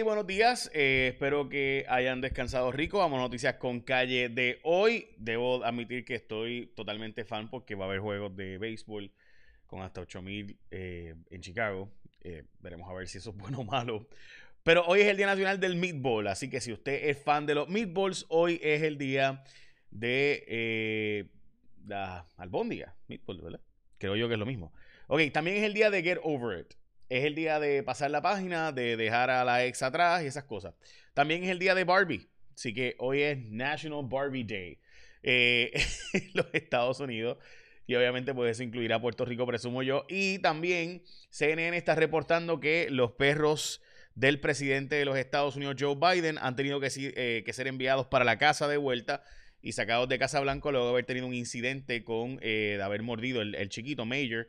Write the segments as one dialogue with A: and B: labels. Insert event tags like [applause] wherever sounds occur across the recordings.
A: Buenos días. Eh, espero que hayan descansado rico. Vamos a noticias con calle de hoy. Debo admitir que estoy totalmente fan porque va a haber juegos de béisbol con hasta 8000 eh, en Chicago. Eh, veremos a ver si eso es bueno o malo. Pero hoy es el Día Nacional del Meatball, así que si usted es fan de los meatballs, hoy es el día de la albóndiga. Meatball, ¿verdad? Creo yo que es lo mismo. Ok, también es el día de Get Over It es el día de pasar la página, de dejar a la ex atrás y esas cosas. También es el día de Barbie. Así que hoy es National Barbie Day eh, [laughs] los Estados Unidos. Y obviamente pues eso incluirá Puerto Rico, presumo yo. Y también CNN está reportando que los perros del presidente de los Estados Unidos, Joe Biden, han tenido que, eh, ser enviados para la casa de vuelta y sacados de Casa Blanca luego de haber tenido un incidente con, eh, de haber mordido el chiquito Major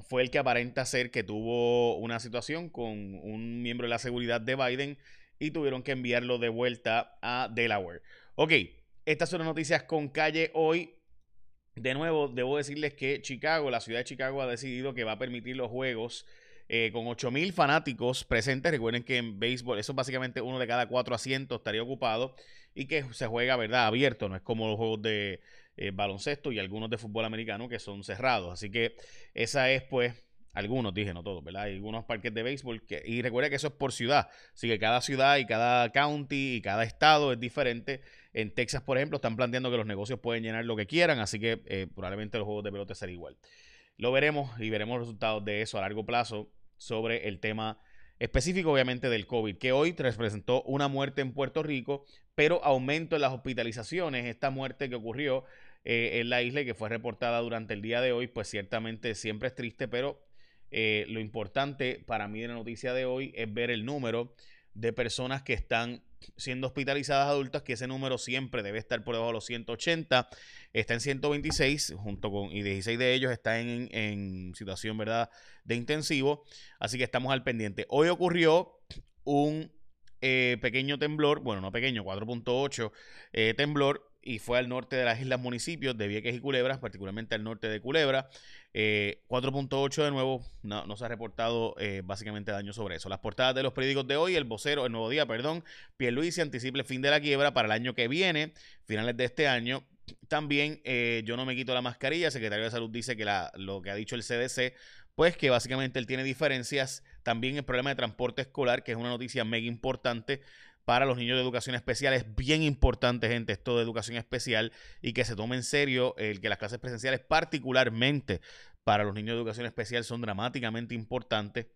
A: fue el que aparenta ser que tuvo una situación con un miembro de la seguridad de Biden y tuvieron que enviarlo de vuelta a Delaware. Ok, estas son las noticias con calle hoy. De nuevo, debo decirles que Chicago, la ciudad de Chicago, ha decidido que va a permitir los juegos eh, con 8.000 fanáticos presentes. Recuerden que en béisbol, eso es básicamente uno de cada cuatro asientos estaría ocupado y que se juega, ¿verdad?, abierto. No es como los juegos de eh, baloncesto y algunos de fútbol americano que son cerrados. Así que esa es pues algunos, dije, no todos, ¿verdad? Hay algunos parques de béisbol y recuerda que eso es por ciudad, así que cada ciudad y cada county y cada estado es diferente. En Texas, por ejemplo, están planteando que los negocios pueden llenar lo que quieran, así que eh, probablemente los juegos de pelota serán igual. Lo veremos y veremos los resultados de eso a largo plazo sobre el tema específico, obviamente, del COVID, que hoy representó una muerte en Puerto Rico, pero aumento en las hospitalizaciones. Esta muerte que ocurrió eh, en la isla y que fue reportada durante el día de hoy, pues ciertamente siempre es triste, pero eh, lo importante para mí de la noticia de hoy es ver el número de personas que están siendo hospitalizadas adultas, que ese número siempre debe estar por debajo de los 180, está en 126, junto con, y 16 de ellos están en, situación, ¿verdad?, de intensivo, así que estamos al pendiente. Hoy ocurrió un eh, pequeño temblor, bueno, no pequeño, 4.8 temblor y fue al norte de las islas municipios de Vieques y Culebras, particularmente al norte de Culebra. 4.8 eh, de nuevo, no, se ha reportado eh, básicamente daño sobre eso. Las portadas de los periódicos de hoy, el vocero, el nuevo día, perdón, Pierluisi anticipa el fin de la quiebra para el año que viene, finales de este año. También eh, yo no me quito la mascarilla, el secretario de salud dice que la, lo que ha dicho el CDC, pues que básicamente él tiene diferencias. También el problema de transporte escolar, que es una noticia mega importante para los niños de educación especial. Es bien importante, gente, esto de educación especial y que se tome en serio el que las clases presenciales, particularmente para los niños de educación especial, son dramáticamente importantes.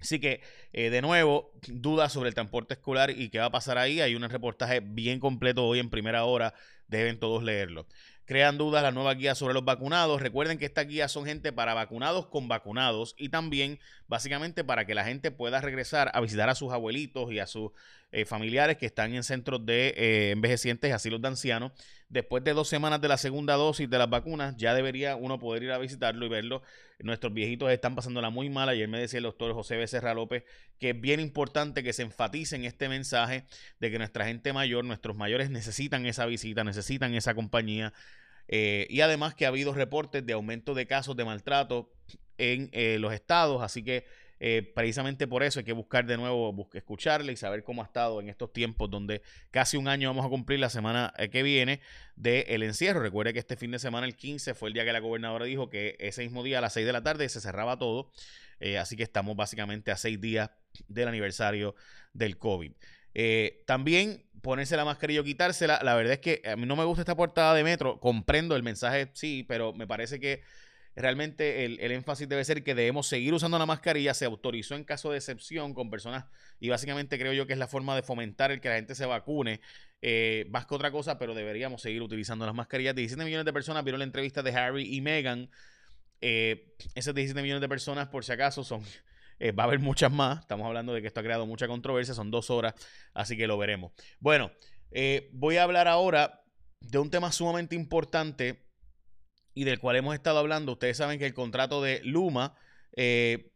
A: Así que, eh, de nuevo, dudas sobre el transporte escolar y qué va a pasar ahí. Hay un reportaje bien completo hoy en primera hora. Deben todos leerlo. Crean dudas las nuevas guías sobre los vacunados. Recuerden que estas guías son gente para vacunados con vacunados y también básicamente para que la gente pueda regresar a visitar a sus abuelitos y a sus eh, familiares que están en centros de eh, envejecientes, asilos de ancianos. Después de dos semanas de la segunda dosis de las vacunas, ya debería uno poder ir a visitarlo y verlo. Nuestros viejitos están pasándola muy mal. Ayer me decía el doctor José Becerra López que es bien importante que se enfatice en este mensaje de que nuestra gente mayor, nuestros mayores necesitan esa visita, necesitan esa compañía. Eh, y además que ha habido reportes de aumento de casos de maltrato en los estados, así que eh, precisamente por eso hay que buscar de nuevo, escucharle y saber cómo ha estado en estos tiempos donde casi un año vamos a cumplir la semana eh, que viene del el encierro. Recuerde que este fin de semana, el 15, fue el día que la gobernadora dijo que ese mismo día a las 6 de la tarde se cerraba todo. Eh, así que estamos básicamente a seis días del aniversario del COVID. También ponerse la mascarilla o quitársela. La verdad es que a mí no me gusta esta portada de metro. Comprendo el mensaje, sí, pero me parece que realmente el, énfasis debe ser que debemos seguir usando la mascarilla. Se autorizó en caso de excepción con personas y básicamente creo yo que es la forma de fomentar el que la gente se vacune. Eh, más que otra cosa, pero deberíamos seguir utilizando las mascarillas. 17 millones de personas vieron la entrevista de Harry y Meghan. Eh, esas 17 millones de personas, por si acaso, son... Eh, va a haber muchas más. Estamos hablando de que esto ha creado mucha controversia. Son dos horas, así que lo veremos. Bueno, eh, voy a hablar ahora de un tema sumamente importante y del cual hemos estado hablando. Ustedes saben que el contrato de Luma, eh,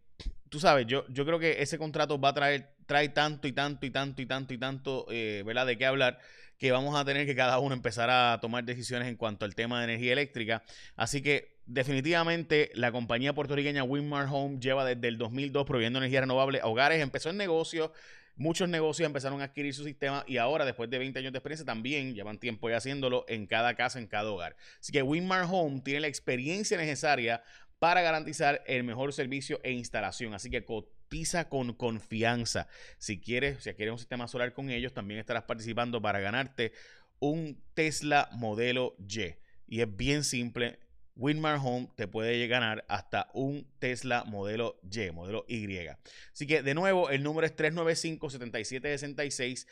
A: tú sabes, yo, yo creo que ese contrato va a traer trae tanto y tanto y tanto y tanto y tanto, ¿verdad? De qué hablar, que vamos a tener que cada uno empezar a tomar decisiones en cuanto al tema de energía eléctrica. Así que definitivamente la compañía puertorriqueña Winmar Home lleva desde el 2002 proveyendo energía renovable a hogares. Empezó en negocio, muchos negocios empezaron a adquirir su sistema y ahora, después de 20 años de experiencia, también llevan tiempo ya haciéndolo en cada casa, en cada hogar. Así que Winmar Home tiene la experiencia necesaria para garantizar el mejor servicio e instalación. Así que cotiza con confianza. Si quieres, si quieres un sistema solar con ellos, también estarás participando para ganarte un Tesla modelo Y. Y es bien simple. Winmar Home te puede ganar hasta un Tesla modelo Y, modelo Y. Así que de nuevo, el número es 395-7766.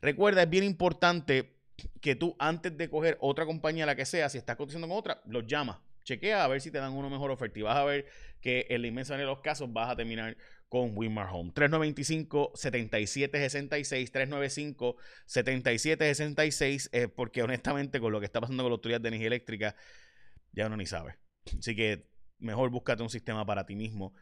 A: Recuerda, es bien importante que tú antes de coger otra compañía, la que sea, si estás cotizando con otra, los llamas. Chequea a ver si te dan una mejor oferta y vas a ver que en la inmensa mayoría de los casos vas a terminar con Winmar Home. 395-7766, 395-7766, eh, porque honestamente con lo que está pasando con la autoridad de energía eléctrica, ya uno ni sabe. Así que mejor búscate un sistema para ti mismo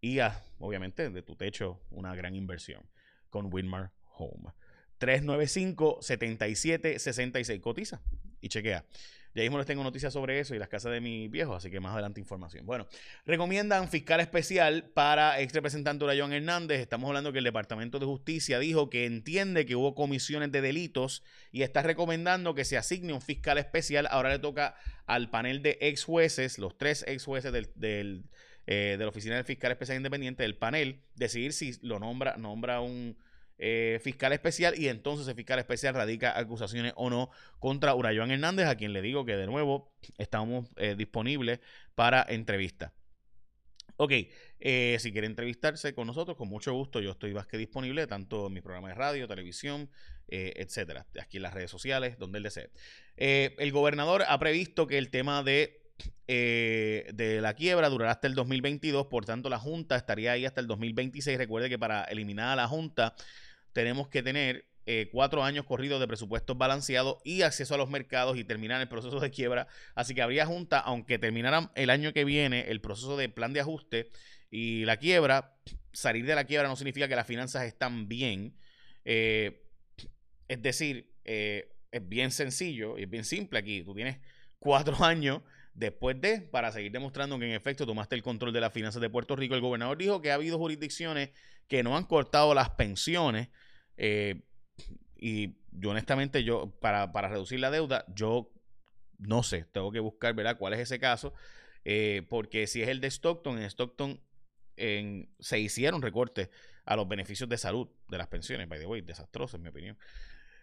A: y haz, obviamente, de tu techo una gran inversión con Winmar Home. 395-7766, cotiza y chequea. Ya mismo les tengo noticias sobre eso y las casas de mis viejos, así que más adelante información. Bueno, recomiendan fiscal especial para ex representante Joan Hernández. Estamos hablando que el Departamento de Justicia dijo que entiende que hubo comisiones de delitos y está recomendando que se asigne un fiscal especial. Ahora le toca al panel de ex jueces, los tres ex jueces del, eh, de la Oficina del Fiscal Especial Independiente, del panel, decidir si lo nombra, nombra un eh, fiscal especial y entonces el fiscal especial radica acusaciones o no contra Urayoan Hernández, a quien le digo que de nuevo estamos eh, disponibles para entrevista. Ok, eh, si quiere entrevistarse con nosotros, con mucho gusto, yo estoy más que disponible, tanto en mi programa de radio, televisión, etcétera, aquí en las redes sociales, donde él desee. el gobernador ha previsto que el tema de de la quiebra durará hasta el 2022, por tanto la Junta estaría ahí hasta el 2026. Recuerde que para eliminar a la Junta tenemos que tener eh, cuatro años corridos de presupuestos balanceados y acceso a los mercados y terminar el proceso de quiebra. Así que habría junta, aunque terminaran el año que viene el proceso de plan de ajuste y la quiebra, salir de la quiebra no significa que las finanzas están bien. Eh, es decir, eh, es bien sencillo y es bien simple aquí. Tú tienes cuatro [laughs] años después de, para seguir demostrando que en efecto tomaste el control de las finanzas de Puerto Rico. El gobernador dijo que ha habido jurisdicciones que no han cortado las pensiones eh, y yo honestamente, yo, para, reducir la deuda, yo no sé, tengo que buscar, ¿verdad? ¿Cuál es ese caso? Eh, porque si es el de Stockton, en Stockton se hicieron recortes a los beneficios de salud de las pensiones, by the way, desastroso en mi opinión.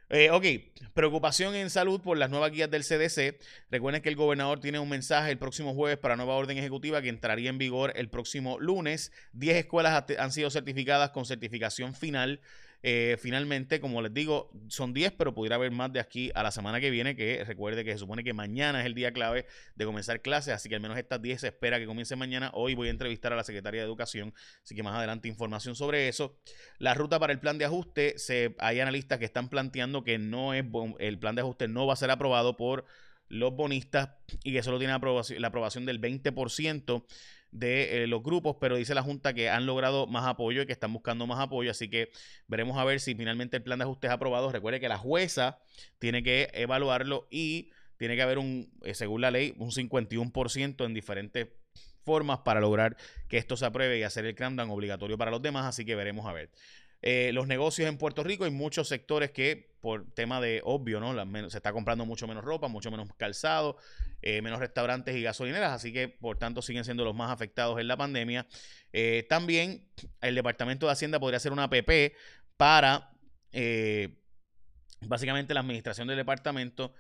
A: Eh, ok, preocupación en salud por las nuevas guías del CDC. Recuerden que el gobernador tiene un mensaje el próximo jueves para nueva orden ejecutiva que entraría en vigor el próximo lunes. Diez escuelas han sido certificadas con certificación final eh, finalmente, como les digo, son 10, pero pudiera haber más de aquí a la semana que viene, que recuerde que se supone que mañana es el día clave de comenzar clases, así que al menos estas 10 se espera que comiencen mañana. Hoy voy a entrevistar a la Secretaria de Educación, así que más adelante información sobre eso. La ruta para el plan de ajuste, se, hay analistas que están planteando que no es el plan de ajuste no va a ser aprobado por los bonistas y que solo tiene la aprobación del 20% de eh, los grupos, pero dice la Junta que han logrado más apoyo y que están buscando más apoyo, así que veremos a ver si finalmente el plan de ajuste es aprobado. Recuerde que la jueza tiene que evaluarlo y tiene que haber un, eh, según la ley, un 51% en diferentes formas para lograr que esto se apruebe y hacer el cramdown obligatorio para los demás, así que veremos a ver. Eh, los negocios en Puerto Rico hay muchos sectores que, por tema de obvio, ¿no? se está comprando mucho menos ropa, mucho menos calzado, eh, menos restaurantes y gasolineras, así que por tanto siguen siendo los más afectados en la pandemia. Eh, también el Departamento de Hacienda podría hacer una APP para básicamente la administración del departamento.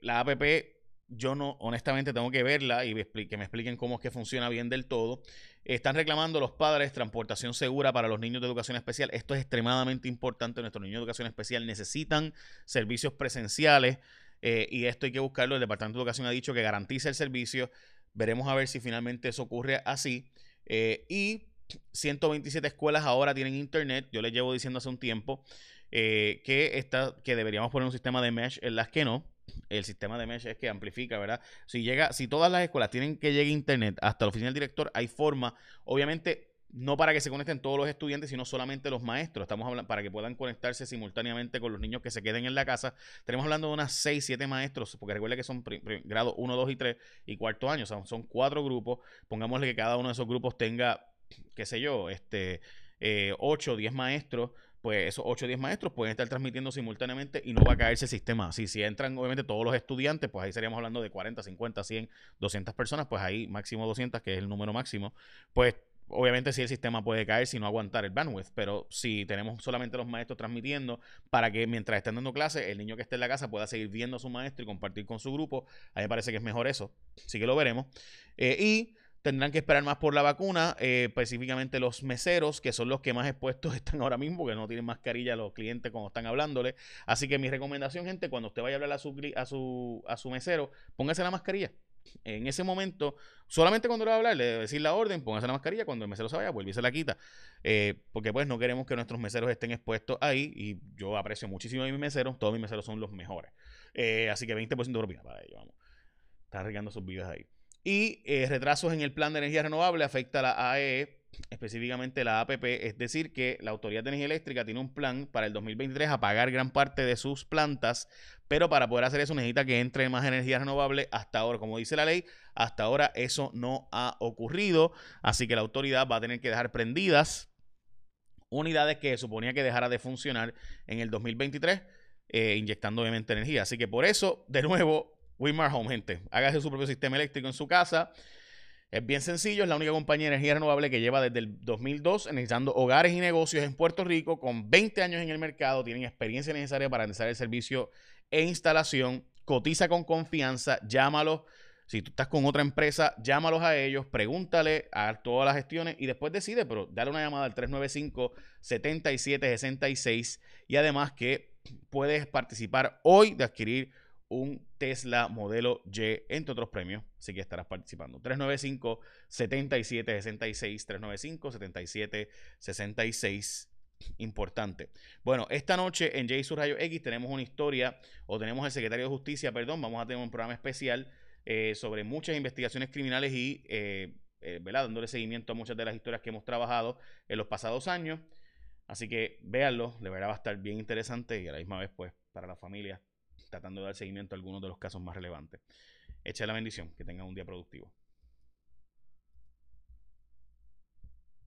A: la APP yo no, honestamente, tengo que verla y que me expliquen cómo es que funciona bien del todo. Están reclamando los padres transportación segura para los niños de educación especial. Esto es extremadamente importante. Nuestros niños de educación especial necesitan servicios presenciales eh, y esto hay que buscarlo. El Departamento de Educación ha dicho que garantiza el servicio. Veremos a ver si finalmente eso ocurre así. Eh, y 127 escuelas ahora tienen internet. Yo les llevo diciendo hace un tiempo eh, que, que deberíamos poner un sistema de mesh en las que no el sistema de mesh es que amplifica, ¿verdad? Si llega, si todas las escuelas tienen que llegar internet hasta la oficina del director, hay forma, obviamente no para que se conecten todos los estudiantes, sino solamente los maestros. Estamos hablando para que puedan conectarse simultáneamente con los niños que se queden en la casa. Tenemos hablando de unas 6, 7 maestros, porque recuerda que son grado 1, 2 y 3 y cuarto año, o sea, son cuatro grupos. Pongámosle que cada uno de esos grupos tenga, qué sé yo, este, 8 o 10 maestros pues esos 8 o 10 maestros pueden estar transmitiendo simultáneamente y no va a caerse el sistema así. Si entran, obviamente, todos los estudiantes, pues ahí estaríamos hablando de 40, 50, 100, 200 personas, pues ahí máximo 200, que es el número máximo, pues obviamente si el sistema puede caer si no aguantar el bandwidth, pero si tenemos solamente los maestros transmitiendo para que mientras estén dando clases, el niño que esté en la casa pueda seguir viendo a su maestro y compartir con su grupo, a mí me parece que es mejor eso, sí que lo veremos. Eh, y tendrán que esperar más por la vacuna, eh, específicamente los meseros, que son los que más expuestos [laughs] están ahora mismo, que no tienen mascarilla los clientes cuando están hablándole. Así que mi recomendación, gente, cuando usted vaya a hablar a su, a su, a su mesero, póngase la mascarilla. En ese momento, solamente cuando le va a hablar, le debe decir la orden, póngase la mascarilla, cuando el mesero se vaya, vuelve y se la quita. Eh, porque pues no queremos que nuestros meseros estén expuestos ahí y yo aprecio muchísimo a mis meseros, todos mis meseros son los mejores. Eh, así que 20% de propina para ellos, vamos. Está regando sus vidas ahí. Y eh, retrasos en el plan de energía renovable afecta a la AEE, específicamente la APP, es decir, que la Autoridad de Energía Eléctrica tiene un plan para el 2023 a pagar gran parte de sus plantas, pero para poder hacer eso necesita que entre más energía renovable. Hasta ahora, como dice la ley, hasta ahora eso no ha ocurrido, así que la autoridad va a tener que dejar prendidas unidades que suponía que dejara de funcionar en el 2023, eh, inyectando obviamente energía. Así que por eso, de nuevo, Wimar Home, gente. Hágase su propio sistema eléctrico en su casa. Es bien sencillo, es la única compañía de energía renovable que lleva desde el 2002 analizando hogares y negocios en Puerto Rico con 20 años en el mercado, tienen experiencia necesaria para realizar el servicio e instalación, cotiza con confianza, llámalos. Si tú estás con otra empresa, llámalos a ellos, pregúntale a todas las gestiones y después decide, pero dale una llamada al 395-7766 y además que puedes participar hoy de adquirir un Tesla modelo Y, entre otros premios. Así que estarás participando. 395-7766. 395-7766. Importante. Bueno, esta noche en J Rayo X tenemos una historia, o tenemos el secretario de Justicia, perdón, vamos a tener un programa especial eh, sobre muchas investigaciones criminales y, eh, eh, Dándole seguimiento a muchas de las historias que hemos trabajado en los pasados años. Así que véanlo, de verdad va estar bien interesante y a la misma vez, pues, para la familia tratando de dar seguimiento a algunos de los casos más relevantes. Echa la bendición, que tengan un día productivo.